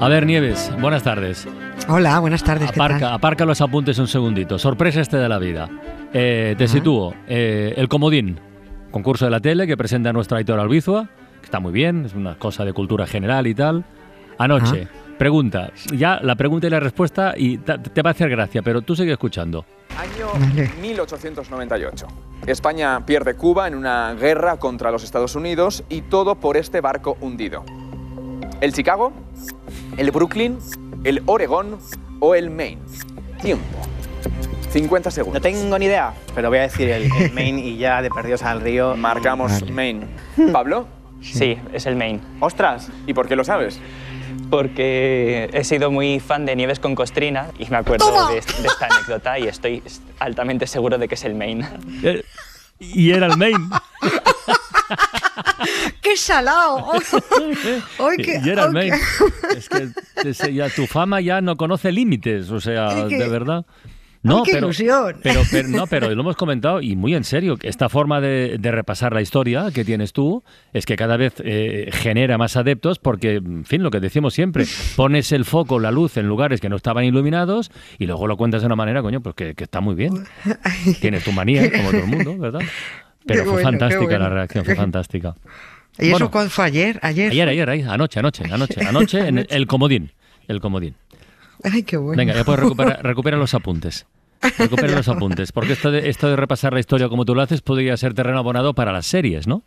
A ver, Nieves, buenas tardes. Hola, buenas tardes. ¿qué Aparca, tal? aparca los apuntes un segundito. Sorpresa este de la vida. Eh, te sitúo. Eh, el Comodín, concurso de la tele que presenta nuestra editora Albizua, que está muy bien, es una cosa de cultura general y tal. Anoche, pregunta. Ya la pregunta y la respuesta y te va a hacer gracia, pero tú sigue escuchando. Año Vale. 1898. España pierde Cuba en una guerra contra los Estados Unidos y todo por este barco hundido. ¿El Chicago? ¿El Brooklyn? ¿El Oregón? ¿O el Maine? Tiempo. 50 No segundos. tengo ni idea, pero voy a decir el, el Maine y ya de perdidos al río. Marcamos Vale. Maine. ¿Pablo? Sí, es el main. ¡Ostras! ¿Y por qué lo sabes? Porque he sido muy fan de Nieves con Costrina y me acuerdo de, de esta anécdota y estoy altamente seguro de que es el main. Eh, y era el main. ¡Qué salado! ¡Ay, qué- y era el ay, main. Es que ya, tu fama ya no conoce límites, o sea, de verdad. No, qué pero, ilusión. Pero, pero- no, pero lo hemos comentado y muy en serio, esta forma de, de repasar la historia que tienes tú es que cada vez eh, genera más adeptos porque, en fin, lo que decimos siempre, pones el foco, la luz en lugares que no estaban iluminados y luego lo cuentas de una manera, coño, pues que, que está muy bien. Tienes tu manía, como todo el mundo, ¿verdad? Pero Qué fue bueno, fantástica la reacción, fue fantástica. ¿Y eso cuándo fue ayer? ¿Ayer? Ayer, ayer, ayer, anoche, anoche, anoche, anoche en el, el comodín, el comodín. Ay, qué bueno. Venga, ya puedes recuperar recupera los apuntes. Recupera los apuntes, porque esto de, esto de repasar la historia como tú lo haces podría ser terreno abonado para las series, ¿no?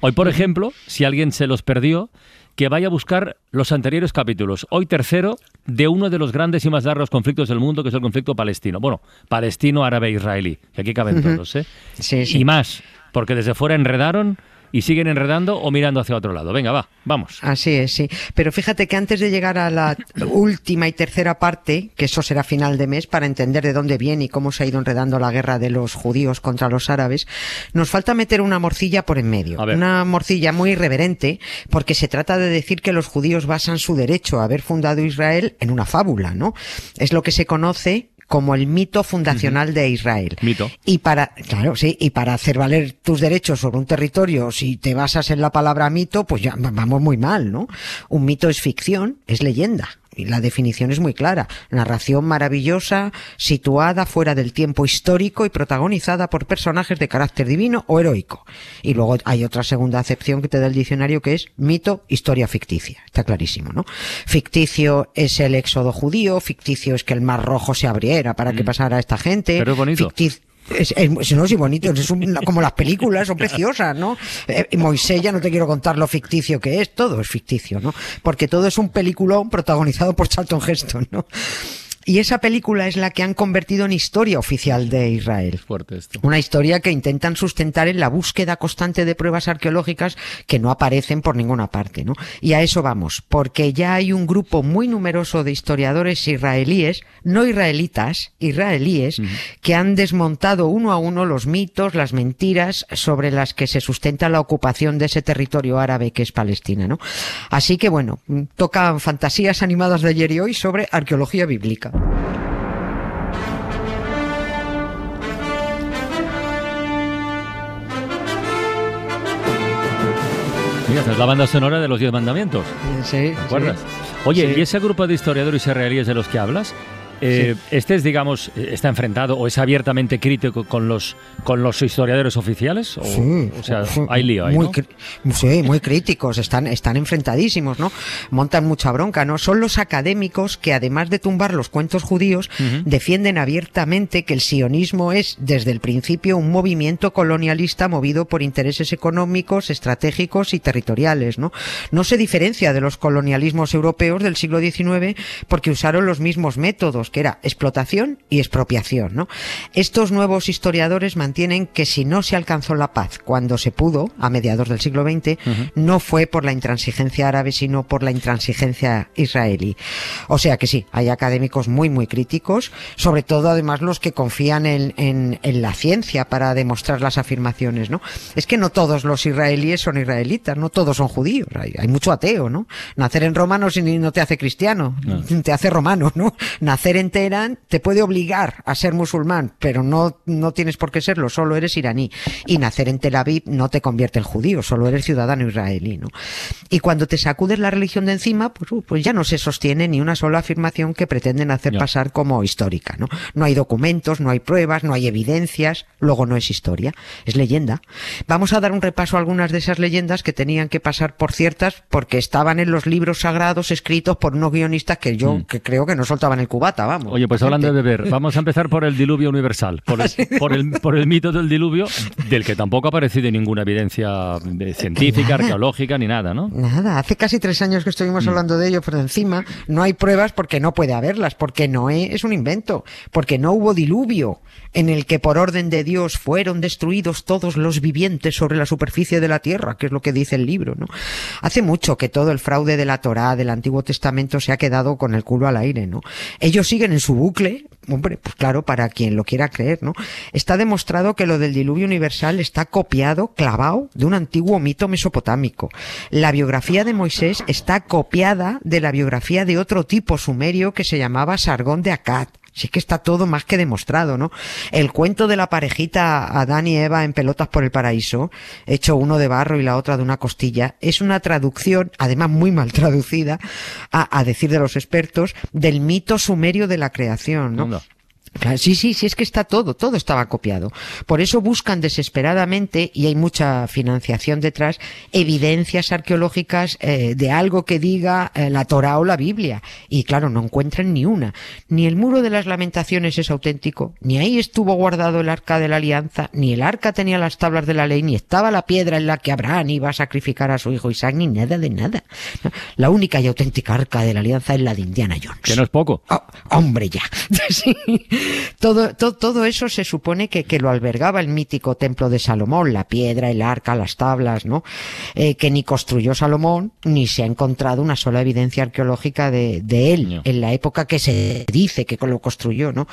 Hoy, por ejemplo, si alguien se los perdió, que vaya a buscar los anteriores capítulos. Hoy tercero de uno de los grandes y más largos conflictos del mundo, que es el conflicto palestino. Bueno, palestino, árabe, israelí, que aquí caben todos, ¿eh? Sí, sí. Y más, porque desde fuera enredaron y siguen enredando o mirando hacia otro lado. Venga, va, vamos. Así es, sí. Pero fíjate que antes de llegar a la última y tercera parte, que eso será final de mes, para entender de dónde viene y cómo se ha ido enredando la guerra de los judíos contra los árabes, nos falta meter una morcilla por en medio. Una morcilla muy irreverente, porque se trata de decir que los judíos basan su derecho a haber fundado Israel en una fábula, ¿no? Es lo que se conoce como el mito fundacional de Israel. Mito. Y para, claro, sí, y para hacer valer tus derechos sobre un territorio, si te basas en la palabra mito, pues ya va- vamos muy mal, ¿no? Un mito es ficción, es leyenda. Y la definición es muy clara. Narración maravillosa, situada fuera del tiempo histórico y protagonizada por personajes de carácter divino o heroico. Y luego hay otra segunda acepción que te da el diccionario que es mito, historia ficticia. Está clarísimo, ¿no? Ficticio es el éxodo judío, ficticio es que el mar rojo se abriera para que pasara esta gente. Pero es bonito. Es, es- no, sí, bonito, es un- como las películas, son preciosas, ¿no? Eh, Moisés, ya no te quiero contar lo ficticio que es, todo es ficticio, ¿no? Porque todo es un peliculón protagonizado por Charlton Heston, ¿no? Y esa película es la que han convertido en historia oficial de Israel. Fuerte esto. Una historia que intentan sustentar en la búsqueda constante de pruebas arqueológicas que no aparecen por ninguna parte, ¿no? Y a eso vamos, porque ya hay un grupo muy numeroso de historiadores israelíes, no israelitas, israelíes, que han desmontado uno a uno los mitos, las mentiras sobre las que se sustenta la ocupación de ese territorio árabe que es Palestina, ¿no? Así que bueno, tocan fantasías animadas de ayer y hoy sobre arqueología bíblica. Mira, esta es la banda sonora de los Diez Mandamientos. Sí, ¿Te acuerdas? Oye, Sí. ¿y ese grupo de historiadores israelíes de los que hablas? Eh, ¿Este es, digamos, está enfrentado o es abiertamente crítico con los, con los historiadores oficiales? O, Sí, o sea, hay lío ahí, muy Sí, muy críticos, están, están enfrentadísimos, ¿no? Montan mucha bronca, ¿no? Son los académicos que, además de tumbar los cuentos judíos, defienden abiertamente que el sionismo es, desde el principio, un movimiento colonialista movido por intereses económicos, estratégicos y territoriales, ¿no? No se diferencia de los colonialismos europeos del siglo XIX porque usaron los mismos métodos, que era explotación y expropiación, ¿no? Estos nuevos historiadores mantienen que si no se alcanzó la paz cuando se pudo, a mediados del siglo XX, no fue por la intransigencia árabe, sino por la intransigencia israelí. O sea que sí, hay académicos muy, muy críticos, sobre todo además los que confían en, en, en la ciencia para demostrar las afirmaciones, ¿no? Es que no todos los israelíes son israelitas, no todos son judíos, hay, hay mucho ateo, ¿no? Nacer en Roma no, no te hace cristiano, No. te hace romano, ¿no? Nacer en Teherán te puede obligar a ser musulmán, pero no, no tienes por qué serlo, solo eres iraní. Y nacer en Tel Aviv no te convierte en judío, solo eres ciudadano israelí, ¿no? Y cuando te sacudes la religión de encima, pues, uh, pues ya no se sostiene ni una sola afirmación que pretenden hacer pasar como histórica, ¿no? No hay documentos, no hay pruebas, no hay evidencias, luego no es historia, es leyenda. Vamos a dar un repaso a algunas de esas leyendas que tenían que pasar por ciertas porque estaban en los libros sagrados escritos por unos guionistas que yo que creo que no soltaban el cubata, Oye, pues hablando de beber, vamos a empezar por el diluvio universal, por el, por el, por el mito del diluvio, del que tampoco ha aparecido ninguna evidencia eh, científica, Nada. arqueológica, ni nada, ¿no? Nada, hace casi tres años que estuvimos Mm. hablando de ello, pero encima no hay pruebas porque no puede haberlas, porque Noé es un invento, porque no hubo diluvio en el que por orden de Dios fueron destruidos todos los vivientes sobre la superficie de la tierra, que es lo que dice el libro, ¿no? Hace mucho que todo el fraude de la Torá, del Antiguo Testamento, se ha quedado con el culo al aire, ¿no? Ellos siguen en su bucle, hombre, pues claro, para quien lo quiera creer, ¿no? Está demostrado que lo del diluvio universal está copiado, clavado, de un antiguo mito mesopotámico. La biografía de Moisés está copiada de la biografía de otro tipo sumerio que se llamaba Sargón de Akkad. Sí que está todo más que demostrado, ¿no? El cuento de la parejita Adán y Eva en pelotas por el paraíso, hecho uno de barro y la otra de una costilla, es una traducción, además muy mal traducida, a, decir de los expertos, del mito sumerio de la creación, ¿no? Sí, sí, sí, es que está todo, todo estaba copiado. Por eso buscan desesperadamente, y hay mucha financiación detrás, evidencias arqueológicas eh, de algo que diga eh, la Torah o la Biblia. Y claro, no encuentran ni una. Ni el muro de las lamentaciones es auténtico, ni ahí estuvo guardado el arca de la alianza, ni el arca tenía las tablas de la ley, ni estaba la piedra en la que Abraham iba a sacrificar a su hijo Isaac, ni nada de nada. La única y auténtica arca de la alianza es la de Indiana Jones. Que no es poco. Oh, hombre, ya. Sí. Todo, todo, todo eso se supone que, que lo albergaba el mítico templo de Salomón, la piedra, el arca, las tablas, ¿no? Eh, que ni construyó Salomón, ni se ha encontrado una sola evidencia arqueológica de, de él, No. en la época que se dice que lo construyó, ¿no?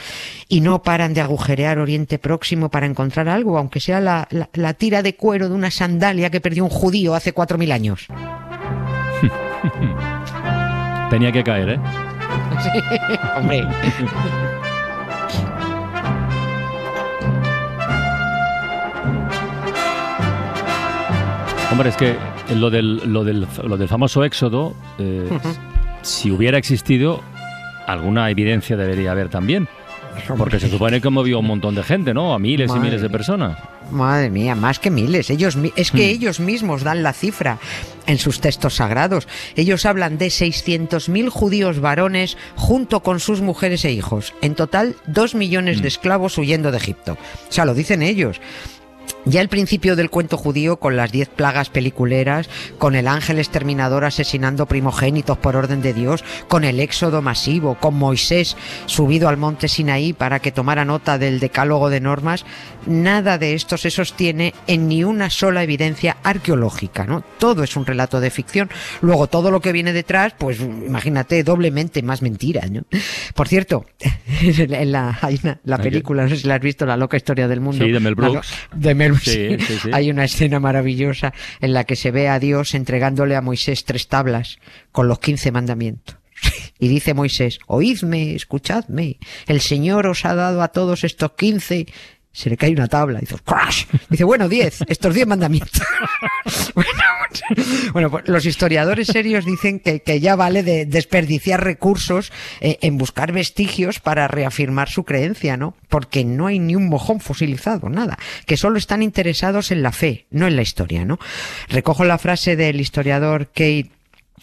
Y no paran de agujerear Oriente Próximo para encontrar algo, aunque sea la, la, la tira de cuero de una sandalia que perdió un judío hace cuatro mil años. Tenía que caer, ¿eh? Hombre. Hombre, es que lo del, lo del, lo del famoso éxodo, eh, si hubiera existido, alguna evidencia debería haber también. Porque se supone que movió a un montón de gente, ¿no? A miles y miles de personas. Madre mía, más que miles. Ellos, es que Hmm. ellos mismos dan la cifra en sus textos sagrados. Ellos hablan de 600.000 judíos varones junto con sus mujeres e hijos. En total, dos millones Hmm. de esclavos huyendo de Egipto. O sea, lo dicen ellos. Ya el principio del cuento judío, con las diez plagas peliculeras, con el ángel exterminador asesinando primogénitos por orden de Dios, con el éxodo masivo, con Moisés subido al monte Sinaí para que tomara nota del decálogo de normas, nada de esto se sostiene en ni una sola evidencia arqueológica, ¿no? Todo es un relato de ficción. Luego todo lo que viene detrás, pues imagínate, doblemente más mentira, ¿no? Por cierto, en la, película, no sé si la has visto, La loca historia del mundo. Sí, de Mel Brooks. de Mel Brooks, Sí, sí. sí, sí. Hay una escena maravillosa en la que se ve a Dios entregándole a Moisés tres tablas con los quince mandamientos. Y dice Moisés, oídme, escuchadme, el Señor os ha dado a todos estos quince. Se le cae una tabla, dice, crash. Dice, bueno, diez, estos diez mandamientos. bueno, pues los historiadores serios dicen que, ya vale de desperdiciar recursos eh, en buscar vestigios para reafirmar su creencia, ¿no? Porque no hay ni un mojón fosilizado, nada. Que solo están interesados en la fe, no en la historia, ¿no? Recojo la frase del historiador Kate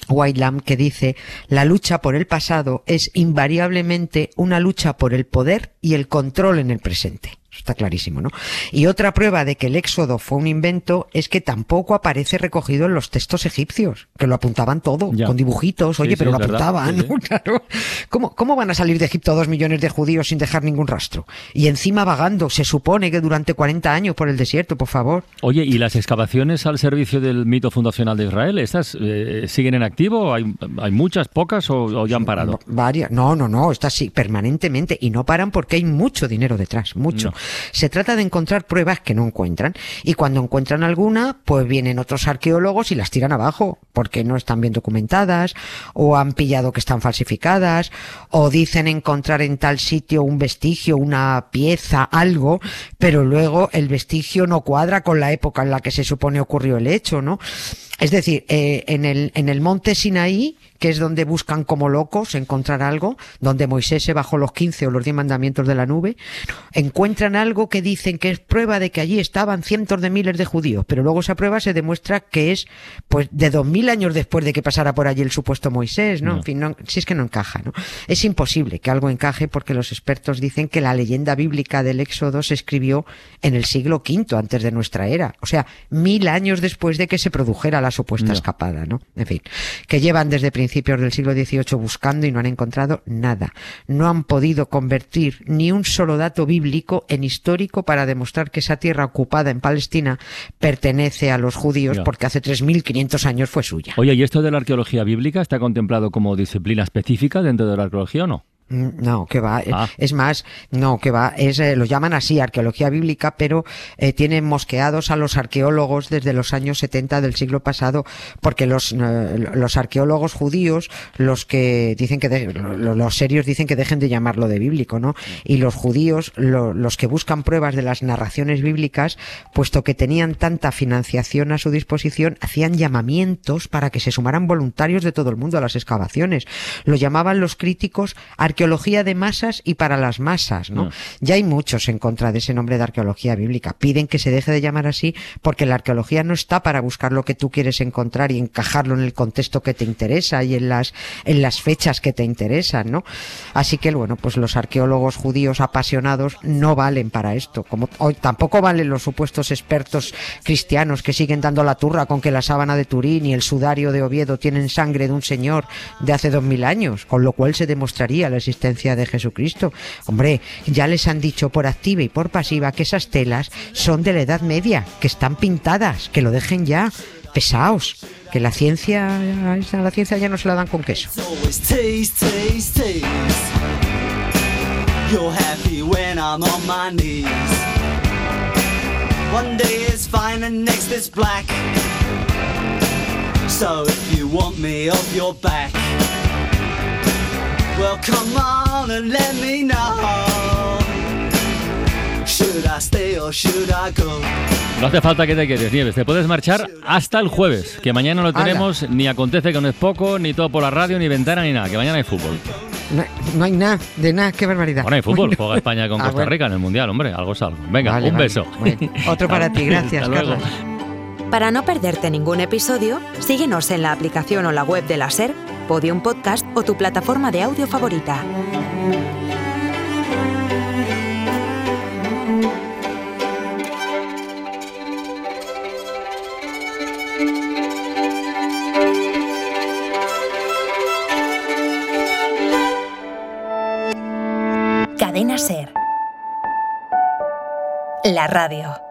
Whitelam que dice, la lucha por el pasado es invariablemente una lucha por el poder y el control en el presente. Está clarísimo, ¿no? Y otra prueba de que el éxodo fue un invento es que tampoco aparece recogido en los textos egipcios, que lo apuntaban todo, con dibujitos, oye, pero lo apuntaban, Claro. ¿Cómo, ¿Cómo van a salir de Egipto dos millones de judíos sin dejar ningún rastro? Y encima vagando, se supone que durante 40 años por el desierto, por favor. Oye, ¿y las excavaciones al servicio del mito fundacional de Israel, estas eh, siguen en activo? ¿Hay, hay muchas, pocas o, ya han parado? varias. No, no, no, estas sí, permanentemente. Y no paran porque hay mucho dinero detrás, mucho. Se trata de encontrar pruebas que no encuentran. Y cuando encuentran alguna, pues vienen otros arqueólogos y las tiran abajo, porque no están bien documentadas, o han pillado que están falsificadas, o dicen encontrar en tal sitio un vestigio, una pieza, algo, pero luego el vestigio no cuadra con la época en la que se supone ocurrió el hecho, ¿no? Es decir, eh, en, el, en el monte Sinaí que es donde buscan como locos encontrar algo, donde Moisés se bajó los 15 o los 10 mandamientos de la nube, encuentran algo que dicen que es prueba de que allí estaban cientos de miles de judíos, pero luego esa prueba se demuestra que es pues de dos mil años después de que pasara por allí el supuesto Moisés, ¿no? En fin, no, si es que no encaja, ¿no? Es imposible que algo encaje porque los expertos dicen que la leyenda bíblica del Éxodo se escribió en el siglo V antes de nuestra era, o sea, mil años después de que se produjera la supuesta escapada, ¿no? En fin, que llevan desde principios principios del siglo XVIII buscando y no han encontrado nada. No han podido convertir ni un solo dato bíblico en histórico para demostrar que esa tierra ocupada en Palestina pertenece a los judíos porque hace 3.500 años fue suya. Oye, ¿y esto de la arqueología bíblica está contemplado como disciplina específica dentro de la arqueología o no? Mm, no, que va. Ah. Es más, no, que va. Es, eh, lo llaman así, arqueología bíblica, pero eh, tienen mosqueados a los arqueólogos desde los años 70 del siglo pasado, porque los, eh, los arqueólogos judíos, los que dicen que, los serios dicen que dejen de llamarlo de bíblico, ¿no? Y los judíos, los que buscan pruebas de las narraciones bíblicas, puesto que tenían tanta financiación a su disposición, hacían llamamientos para que se sumaran voluntarios de todo el mundo a las excavaciones. Lo llamaban los críticos arqueólogos arqueología de masas y para las masas, ¿no? Ya hay muchos en contra de ese nombre de arqueología bíblica. Piden que se deje de llamar así porque la arqueología no está para buscar lo que tú quieres encontrar y encajarlo en el contexto que te interesa y en las, en las fechas que te interesan, ¿no? Así que, bueno, pues los arqueólogos judíos apasionados no valen para esto. Como hoy tampoco valen los supuestos expertos cristianos que siguen dando la turra con que la sábana de Turín y el sudario de Oviedo tienen sangre de un señor de hace dos mil años, con lo cual se demostraría la existencia de Jesucristo. Hombre, ya les han dicho por activa y por pasiva que esas telas son de la Edad Media, que están pintadas, que lo dejen ya. Pesaos, que la ciencia, la ciencia ya no se la dan con queso. So if you want me off your back. Well, come on and let me know. Should I stay or should I go? No hace falta que te quedes, Nieves. Te puedes marchar hasta el jueves, que mañana no tenemos ni acontece que no es poco, ni todo por la radio, ni ventana, ni nada, que mañana hay fútbol. No, hay nada, de nada, qué barbaridad. Bueno, hay fútbol, juega España con ah, Costa Rica en el Mundial, hombre, algo es algo. Venga, un beso. Otro para ti, gracias, Carlos. Para no perderte ningún episodio, síguenos en la aplicación o la web de la SER Podium Podcast o tu plataforma de audio favorita. Cadena Ser. La radio.